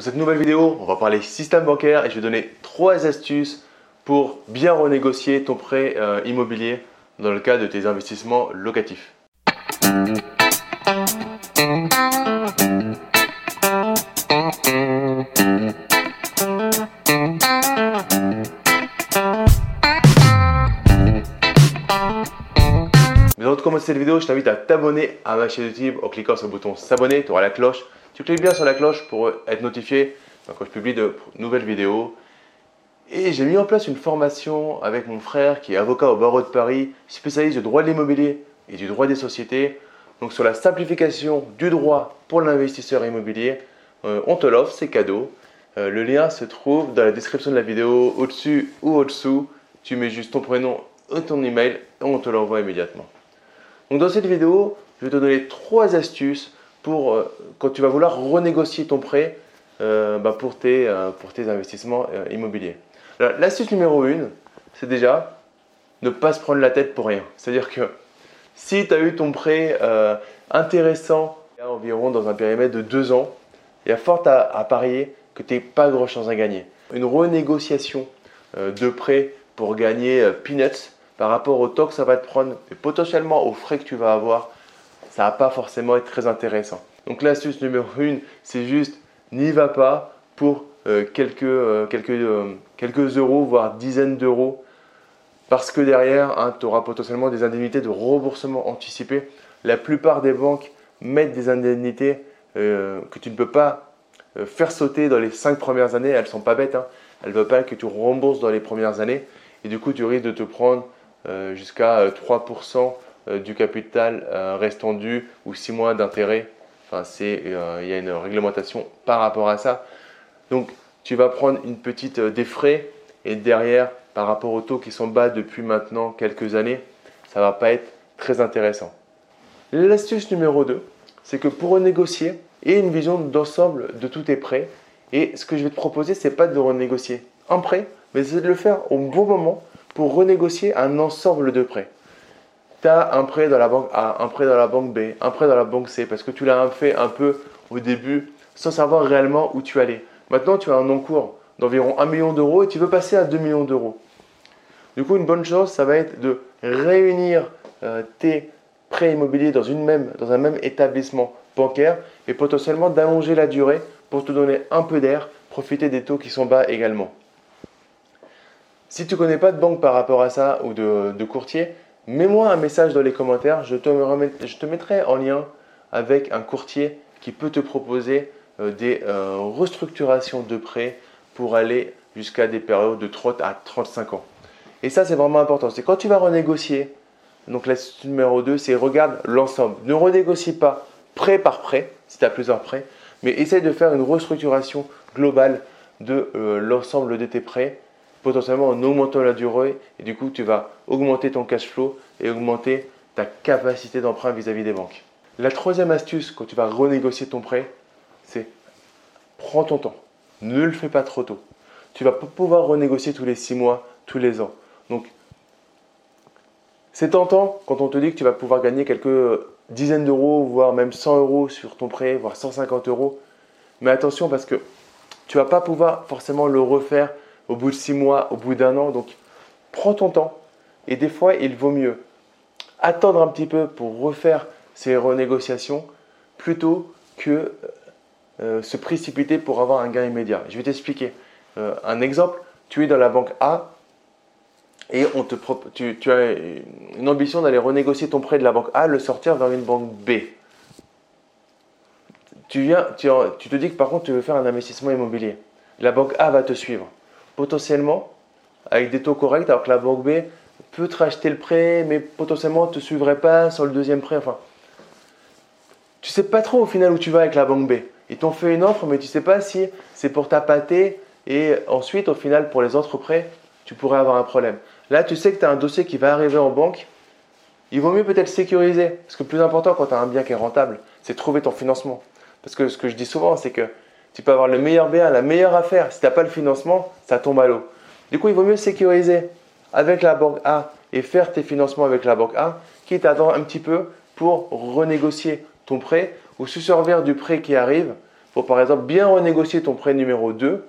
Dans cette nouvelle vidéo, on va parler système bancaire et je vais donner trois astuces pour bien renégocier ton prêt euh, immobilier dans le cas de tes investissements locatifs. Mais avant de commencer cette vidéo, je t'invite à t'abonner à ma chaîne YouTube en cliquant sur le bouton s'abonner, tu auras la cloche tu bien sur la cloche pour être notifié quand je publie de nouvelles vidéos. Et j'ai mis en place une formation avec mon frère qui est avocat au barreau de Paris, spécialiste du droit de l'immobilier et du droit des sociétés. Donc sur la simplification du droit pour l'investisseur immobilier, euh, on te l'offre, c'est cadeau. Euh, le lien se trouve dans la description de la vidéo, au-dessus ou au-dessous. Tu mets juste ton prénom et ton email et on te l'envoie immédiatement. Donc dans cette vidéo, je vais te donner trois astuces pour euh, quand tu vas vouloir renégocier ton prêt euh, bah, pour, tes, euh, pour tes investissements immobiliers. L'astuce numéro une, c'est déjà ne pas se prendre la tête pour rien. C'est-à-dire que si tu as eu ton prêt intéressant environ dans un périmètre de deux ans, il y a fort à, parier que tu n'aies pas grand chose à gagner. Une renégociation de prêt pour gagner peanuts par rapport au taux que ça va te prendre et potentiellement aux frais que tu vas avoir ça va pas forcément être très intéressant. Donc l'astuce numéro 1, c'est juste n'y va pas pour euh, quelques, euh, quelques, euh, quelques euros, voire dizaines d'euros, parce que derrière, hein, tu auras potentiellement des indemnités de remboursement anticipé. La plupart des banques mettent des indemnités que tu ne peux pas faire sauter dans les 5 premières années. Elles ne sont pas bêtes. Hein. Elles ne veulent pas que tu rembourses dans les premières années. Et du coup, tu risques de te prendre jusqu'à 3% euh, du capital euh, restant dû ou 6 mois d'intérêt. Enfin, c'est, euh, il y a une réglementation par rapport à ça. Donc, tu vas prendre une petite des frais et derrière, par rapport aux taux qui sont bas depuis maintenant quelques années, ça va pas être très intéressant. L'astuce numéro 2, c'est que pour renégocier, et une vision d'ensemble de tous tes prêts. Et ce que je vais te proposer, c'est pas de renégocier un prêt, mais c'est de le faire au bon moment pour renégocier un ensemble de prêts tu as un prêt dans la banque A, un prêt dans la banque B, un prêt dans la banque C, parce que tu l'as fait un peu au début sans savoir réellement où tu allais. Maintenant, tu as un encours d'environ 1 million d'euros et tu veux passer à 2 millions d'euros. Du coup, une bonne chose, ça va être de réunir euh, tes prêts immobiliers dans, une même, dans un même établissement bancaire et potentiellement d'allonger la durée pour te donner un peu d'air, profiter des taux qui sont bas également. Si tu ne connais pas de banque par rapport à ça ou de, de courtier, mets-moi un message dans les commentaires, je te, mettrai en lien avec un courtier qui peut te proposer euh, des euh, restructurations de prêts pour aller jusqu'à des périodes de 30 à 35 ans. Et ça, c'est vraiment important. C'est quand tu vas renégocier, donc la numéro 2, c'est regarde l'ensemble. Ne renégocie pas prêt par prêt, si tu as plusieurs prêts, mais essaye de faire une restructuration globale de euh, l'ensemble de tes prêts potentiellement en augmentant la durée et du coup tu vas augmenter ton cash flow et augmenter ta capacité d'emprunt vis-à-vis des banques. La troisième astuce quand tu vas renégocier ton prêt, c'est prends ton temps. Ne le fais pas trop tôt. Tu vas pouvoir renégocier tous les 6 mois, tous les ans. Donc c'est tentant quand on te dit que tu vas pouvoir gagner quelques dizaines d'euros, voire même 100 euros sur ton prêt, voire 150 euros. Mais attention parce que tu vas pas pouvoir forcément le refaire au bout de six mois, au bout d'un an. Donc, prends ton temps. Et des fois, il vaut mieux attendre un petit peu pour refaire ces renégociations plutôt que euh, euh, se précipiter pour avoir un gain immédiat. Je vais t'expliquer. Euh, un exemple, tu es dans la banque A et on te tu, tu as une ambition d'aller renégocier ton prêt de la banque A, le sortir vers une banque B. Tu, viens, tu, tu te dis que par contre tu veux faire un investissement immobilier. La banque A va te suivre potentiellement avec des taux corrects, alors que la banque B peut te racheter le prêt, mais potentiellement ne te suivrait pas sur le deuxième prêt. Enfin, tu sais pas trop au final où tu vas avec la banque B. Ils t'ont fait une offre, mais tu sais pas si c'est pour pâté et ensuite, au final, pour les autres prêts, tu pourrais avoir un problème. Là, tu sais que tu as un dossier qui va arriver en banque. Il vaut mieux peut-être sécuriser. Parce que le plus important quand tu as un bien qui est rentable, c'est trouver ton financement. Parce que ce que je dis souvent, c'est que tu peux avoir le meilleur bien, la meilleure affaire. Si tu n'as pas le financement, ça tombe à l'eau. Du coup, il vaut mieux sécuriser avec la banque A et faire tes financements avec la banque A, quitte à attendre un petit peu pour renégocier ton prêt ou se servir du prêt qui arrive pour par exemple bien renégocier ton prêt numéro 2.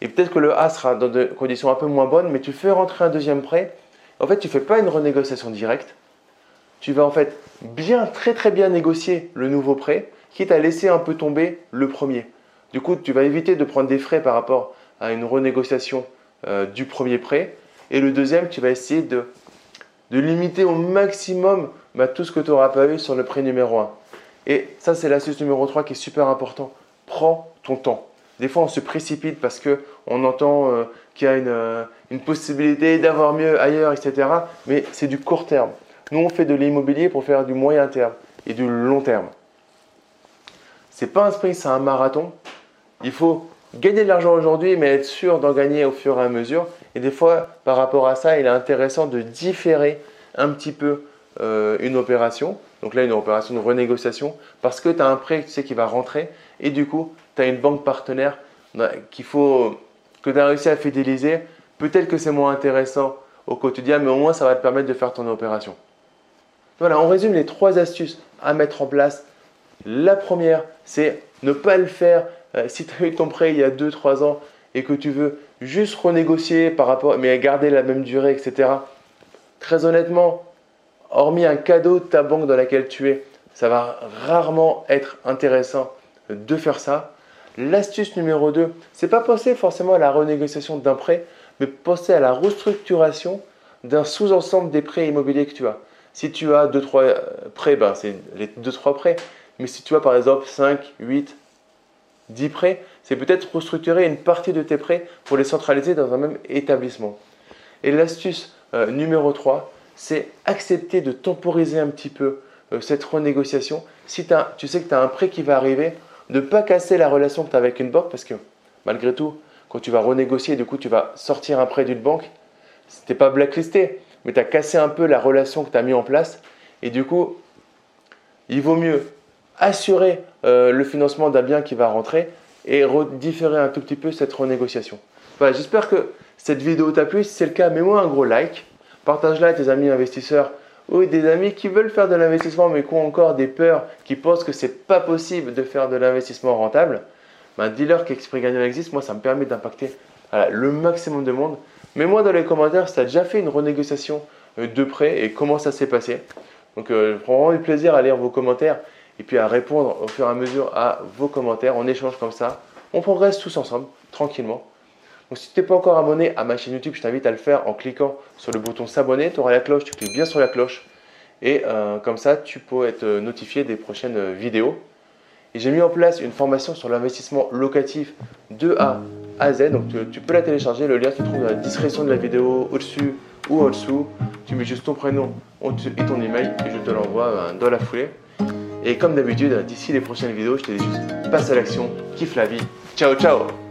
Et peut-être que le A sera dans des conditions un peu moins bonnes, mais tu fais rentrer un deuxième prêt. En fait, tu ne fais pas une renégociation directe. Tu vas en fait bien, très très bien négocier le nouveau prêt, quitte à laisser un peu tomber le premier. Du coup, tu vas éviter de prendre des frais par rapport à une renégociation euh, du premier prêt. Et le deuxième, tu vas essayer de, limiter au maximum bah, tout ce que tu n'auras pas eu sur le prêt numéro 1. Et ça, c'est l'astuce numéro 3 qui est super important. Prends ton temps. Des fois, on se précipite parce qu'on entend euh, qu'il y a une, euh, une possibilité d'avoir mieux ailleurs, etc. Mais c'est du court terme. Nous, on fait de l'immobilier pour faire du moyen terme et du long terme. C'est pas un sprint, c'est un marathon. Il faut gagner de l'argent aujourd'hui, mais être sûr d'en gagner au fur et à mesure. Et des fois, par rapport à ça, il est intéressant de différer un petit peu euh, une opération. Donc là, une opération de renégociation, parce que tu as un prêt tu sais, qui va rentrer, et du coup, tu as une banque partenaire qu'il faut, que tu as réussi à fidéliser. Peut-être que c'est moins intéressant au quotidien, mais au moins, ça va te permettre de faire ton opération. Voilà, on résume les trois astuces à mettre en place. La première, c'est ne pas le faire euh, si tu as eu ton prêt il y a 2-3 ans et que tu veux juste renégocier par rapport, mais garder la même durée, etc. Très honnêtement, hormis un cadeau de ta banque dans laquelle tu es, ça va rarement être intéressant de faire ça. L'astuce numéro 2, c'est pas penser forcément à la renégociation d'un prêt, mais penser à la restructuration d'un sous-ensemble des prêts immobiliers que tu as. Si tu as 2-3 prêts, ben c'est les 2-3 prêts. Mais si tu as par exemple 5, 8, 10 prêts, c'est peut-être restructurer une partie de tes prêts pour les centraliser dans un même établissement. Et l'astuce euh, numéro 3, c'est accepter de temporiser un petit peu euh, cette renégociation. Si tu sais que tu as un prêt qui va arriver, ne pas casser la relation que tu as avec une banque parce que malgré tout, quand tu vas renégocier, du coup, tu vas sortir un prêt d'une banque, tu pas blacklisté, mais tu as cassé un peu la relation que tu as mis en place. Et du coup, il vaut mieux assurer euh, le financement d'un bien qui va rentrer et différer un tout petit peu cette renégociation. Voilà, j'espère que cette vidéo t'a plu. Si c'est le cas, mets-moi un gros like. Partage-la à tes amis investisseurs ou des amis qui veulent faire de l'investissement mais qui ont encore des peurs, qui pensent que c'est pas possible de faire de l'investissement rentable. Ben, dis-leur qu'Exprès Gagnant existe. Moi, ça me permet d'impacter le maximum de monde. Mets-moi dans les commentaires si tu as déjà fait une renégociation euh, de prêt et comment ça s'est passé. Donc, euh, je prends vraiment du plaisir à lire vos commentaires et puis à répondre au fur et à mesure à vos commentaires. On échange comme ça. On progresse tous ensemble, tranquillement. Donc si tu n'es pas encore abonné à ma chaîne YouTube, je t'invite à le faire en cliquant sur le bouton s'abonner. Tu auras la cloche, tu cliques bien sur la cloche. Et euh, comme ça, tu peux être notifié des prochaines vidéos. Et j'ai mis en place une formation sur l'investissement locatif de A à Z. Donc tu, peux la télécharger. Le lien se trouve dans la description de la vidéo, au-dessus ou en dessous. Tu mets juste ton prénom et ton email et je te l'envoie euh, dans la foulée. Et comme d'habitude, d'ici les prochaines vidéos, je te dis juste passe à l'action, kiffe la vie. Ciao, ciao